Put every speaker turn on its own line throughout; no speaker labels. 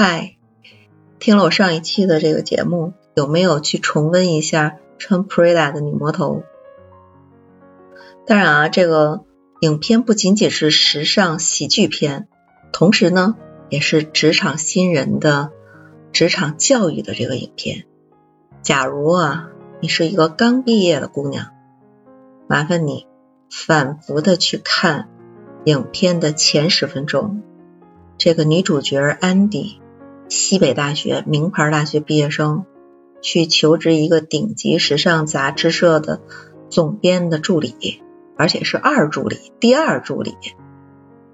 嗨，听了我上一期的这个节目，有没有去重温一下穿 Prada 的女魔头？当然啊，这个影片不仅仅是时尚喜剧片，同时呢，也是职场新人的职场教育的这个影片。假如啊，你是一个刚毕业的姑娘，麻烦你反复的去看影片的前十分钟，这个女主角安迪。西北大学名牌大学毕业生去求职一个顶级时尚杂志社的总编的助理，而且是二助理，第二助理。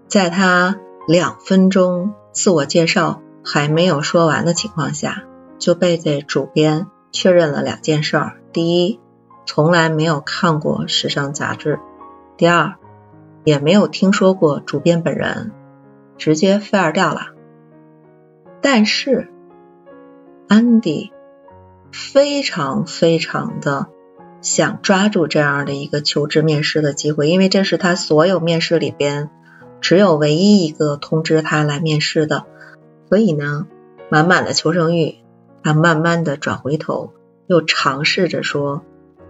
在他两分钟自我介绍还没有说完的情况下，就被这主编确认了两件事：第一，从来没有看过时尚杂志；第二，也没有听说过主编本人，直接 fire 掉了。但是，安迪非常非常的想抓住这样的一个求职面试的机会，因为这是他所有面试里边只有唯一一个通知他来面试的，所以呢，满满的求生欲，他慢慢的转回头，又尝试着说：“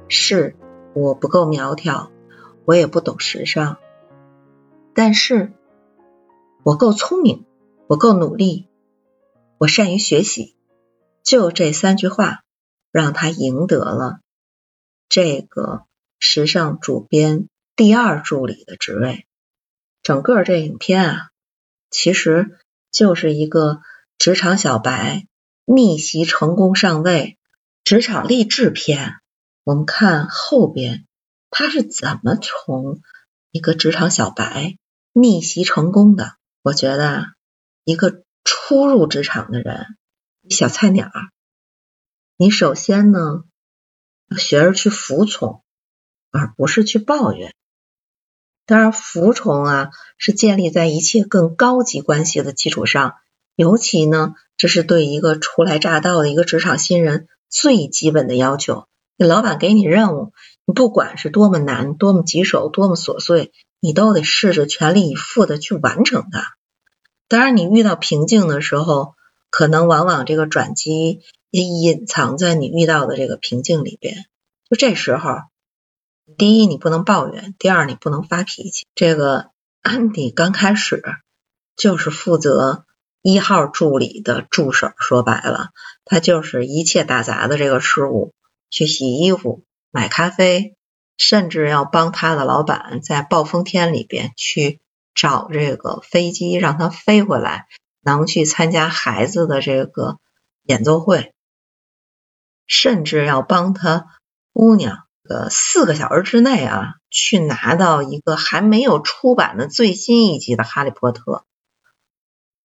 是我不够苗条，我也不懂时尚，但是我够聪明，我够努力。”我善于学习，就这三句话，让他赢得了这个时尚主编第二助理的职位。整个这影片啊，其实就是一个职场小白逆袭成功上位职场励志片。我们看后边他是怎么从一个职场小白逆袭成功的？我觉得一个。初入职场的人，小菜鸟，你首先呢学着去服从，而不是去抱怨。当然，服从啊是建立在一切更高级关系的基础上，尤其呢这是对一个初来乍到的一个职场新人最基本的要求。你老板给你任务，你不管是多么难、多么棘手、多么琐碎，你都得试着全力以赴的去完成它。当然，你遇到瓶颈的时候，可能往往这个转机也隐藏在你遇到的这个瓶颈里边。就这时候，第一你不能抱怨，第二你不能发脾气。这个 安迪刚开始就是负责一号助理的助手，说白了，他就是一切打杂的这个事务，去洗衣服、买咖啡，甚至要帮他的老板在暴风天里边去。找这个飞机让他飞回来，能去参加孩子的这个演奏会，甚至要帮他姑娘呃四个小时之内啊去拿到一个还没有出版的最新一集的《哈利波特》。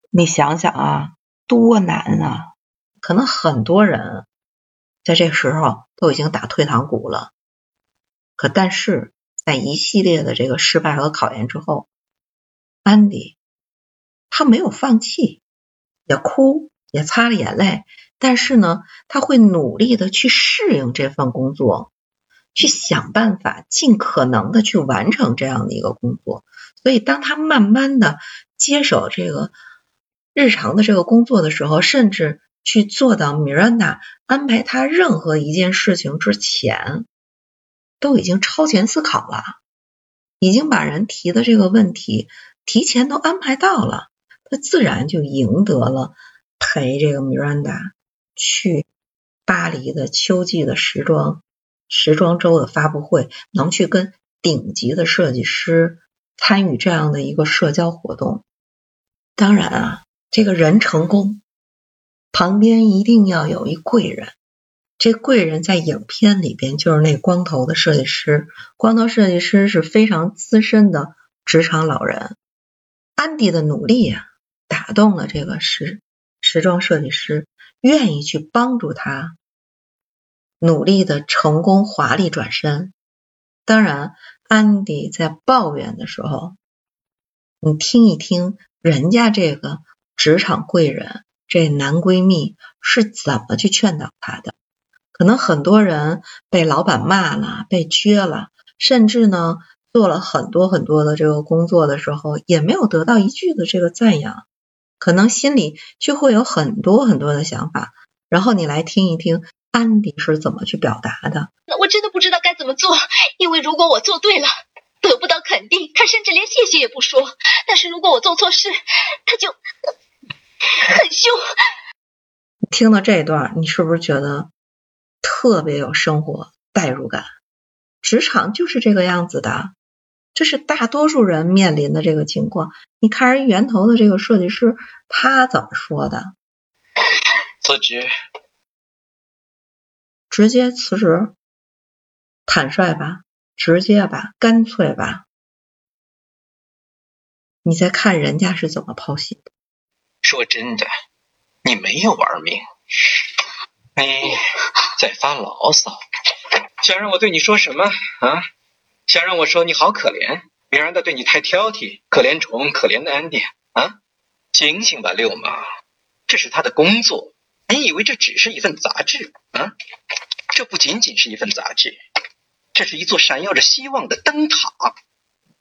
你想想啊，多难啊！可能很多人在这时候都已经打退堂鼓了。可但是在一系列的这个失败和考验之后，安迪，他没有放弃，也哭，也擦了眼泪，但是呢，他会努力的去适应这份工作，去想办法，尽可能的去完成这样的一个工作。所以，当他慢慢的接手这个日常的这个工作的时候，甚至去做到米兰达安排他任何一件事情之前，都已经超前思考了，已经把人提的这个问题。提前都安排到了，他自然就赢得了陪这个米兰达去巴黎的秋季的时装时装周的发布会，能去跟顶级的设计师参与这样的一个社交活动。当然啊，这个人成功旁边一定要有一贵人，这贵人在影片里边就是那光头的设计师。光头设计师是非常资深的职场老人。安迪的努力呀，打动了这个时时装设计师，愿意去帮助他努力的成功华丽转身。当然，安迪在抱怨的时候，你听一听人家这个职场贵人这男闺蜜是怎么去劝导他的。可能很多人被老板骂了，被撅了，甚至呢。做了很多很多的这个工作的时候，也没有得到一句的这个赞扬。可能心里就会有很多很多的想法。然后你来听一听安迪是怎么去表达的。
我真的不知道该怎么做，因为如果我做对了，得不到肯定，他甚至连谢谢也不说；但是如果我做错事，他就很凶。
听到这一段，你是不是觉得特别有生活代入感？职场就是这个样子的，这是大多数人面临的这个情况。你看人源头的这个设计师，他怎么说的？
辞职，
直接辞职，坦率吧，直接吧，干脆吧。你再看人家是怎么剖析的。
说真的，你没有玩命，你在发牢骚。想让我对你说什么啊？想让我说你好可怜，别让他对你太挑剔，可怜虫，可怜的安迪啊！醒醒吧，六马，这是他的工作。你以为这只是一份杂志啊？这不仅仅是一份杂志，这是一座闪耀着希望的灯塔。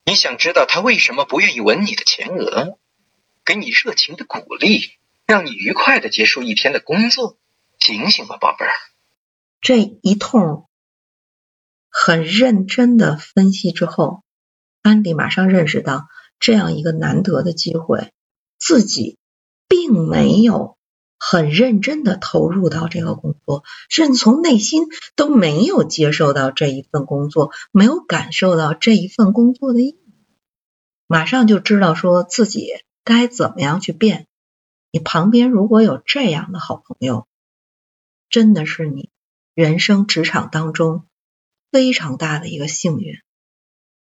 你想知道他为什么不愿意吻你的前额，给你热情的鼓励，让你愉快的结束一天的工作？醒醒吧，宝贝儿！
这一通很认真的分析之后，安迪马上认识到，这样一个难得的机会，自己并没有。很认真的投入到这个工作，甚至从内心都没有接受到这一份工作，没有感受到这一份工作的意义，马上就知道说自己该怎么样去变。你旁边如果有这样的好朋友，真的是你人生职场当中非常大的一个幸运。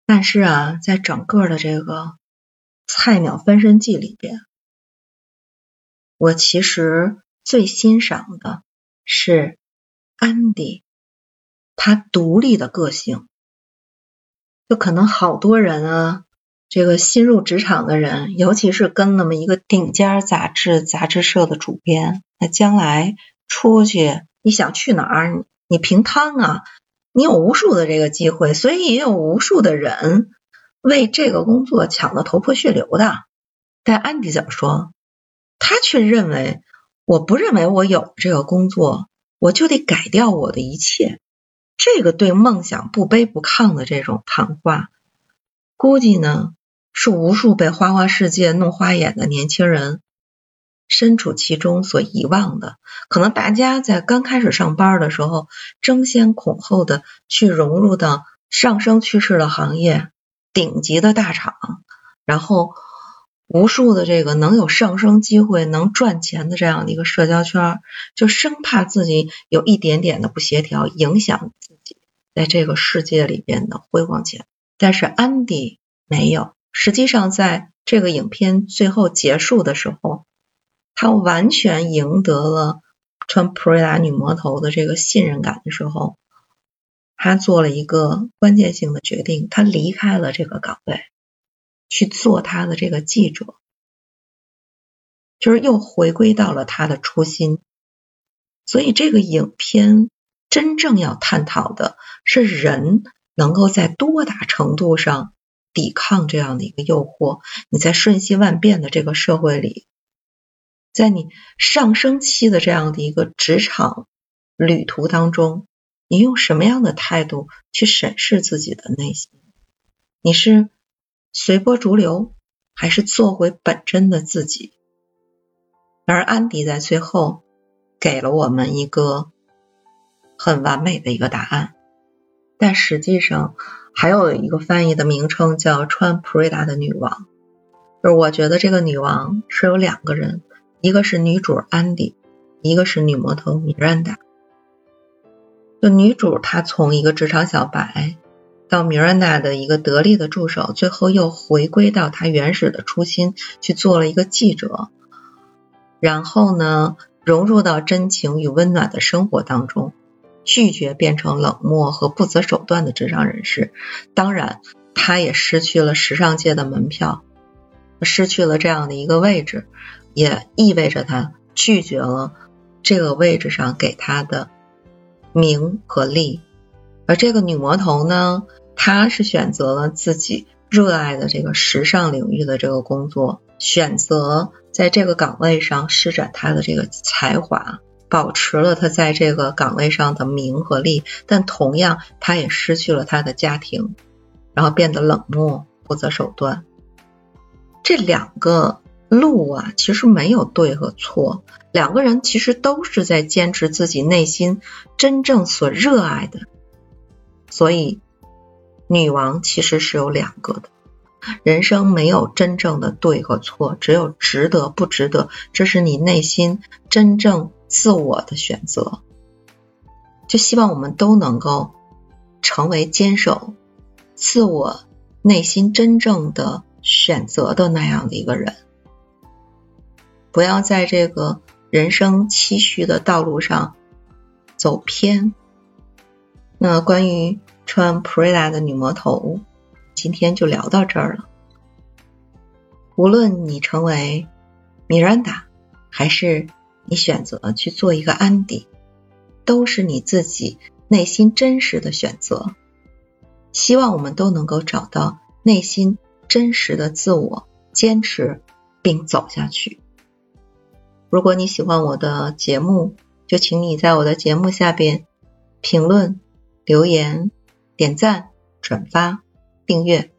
但是啊，在整个的这个菜鸟分身记里边。我其实最欣赏的是安迪，他独立的个性。就可能好多人啊，这个新入职场的人，尤其是跟那么一个顶尖杂志杂志社的主编，那将来出去，你想去哪儿，你平摊啊，你有无数的这个机会，所以也有无数的人为这个工作抢得头破血流的。但安迪怎么说？他却认为，我不认为我有这个工作，我就得改掉我的一切。这个对梦想不卑不亢的这种谈话，估计呢是无数被花花世界弄花眼的年轻人身处其中所遗忘的。可能大家在刚开始上班的时候，争先恐后的去融入到上升趋势的行业、顶级的大厂，然后。无数的这个能有上升机会、能赚钱的这样的一个社交圈，就生怕自己有一点点的不协调，影响自己在这个世界里边的辉煌前。但是安迪没有，实际上在这个影片最后结束的时候，他完全赢得了穿普瑞达女魔头的这个信任感的时候，他做了一个关键性的决定，他离开了这个岗位。去做他的这个记者，就是又回归到了他的初心。所以这个影片真正要探讨的是人能够在多大程度上抵抗这样的一个诱惑。你在瞬息万变的这个社会里，在你上升期的这样的一个职场旅途当中，你用什么样的态度去审视自己的内心？你是？随波逐流，还是做回本真的自己？而安迪在最后给了我们一个很完美的一个答案。但实际上，还有一个翻译的名称叫穿普瑞达的女王。就是我觉得这个女王是有两个人，一个是女主安迪，一个是女魔头米兰达。就女主她从一个职场小白。到米兰达的一个得力的助手，最后又回归到她原始的初心，去做了一个记者，然后呢，融入到真情与温暖的生活当中，拒绝变成冷漠和不择手段的职场人士。当然，他也失去了时尚界的门票，失去了这样的一个位置，也意味着他拒绝了这个位置上给他的名和利。而这个女魔头呢，她是选择了自己热爱的这个时尚领域的这个工作，选择在这个岗位上施展他的这个才华，保持了他在这个岗位上的名和利，但同样他也失去了他的家庭，然后变得冷漠、不择手段。这两个路啊，其实没有对和错，两个人其实都是在坚持自己内心真正所热爱的。所以，女王其实是有两个的。人生没有真正的对和错，只有值得不值得，这是你内心真正自我的选择。就希望我们都能够成为坚守自我内心真正的选择的那样的一个人，不要在这个人生期许的道路上走偏。那关于穿 Prada 的女魔头。今天就聊到这儿了。无论你成为米兰达，还是你选择去做一个安迪，都是你自己内心真实的选择。希望我们都能够找到内心真实的自我，坚持并走下去。如果你喜欢我的节目，就请你在我的节目下边评论、留言、点赞、转发。订阅。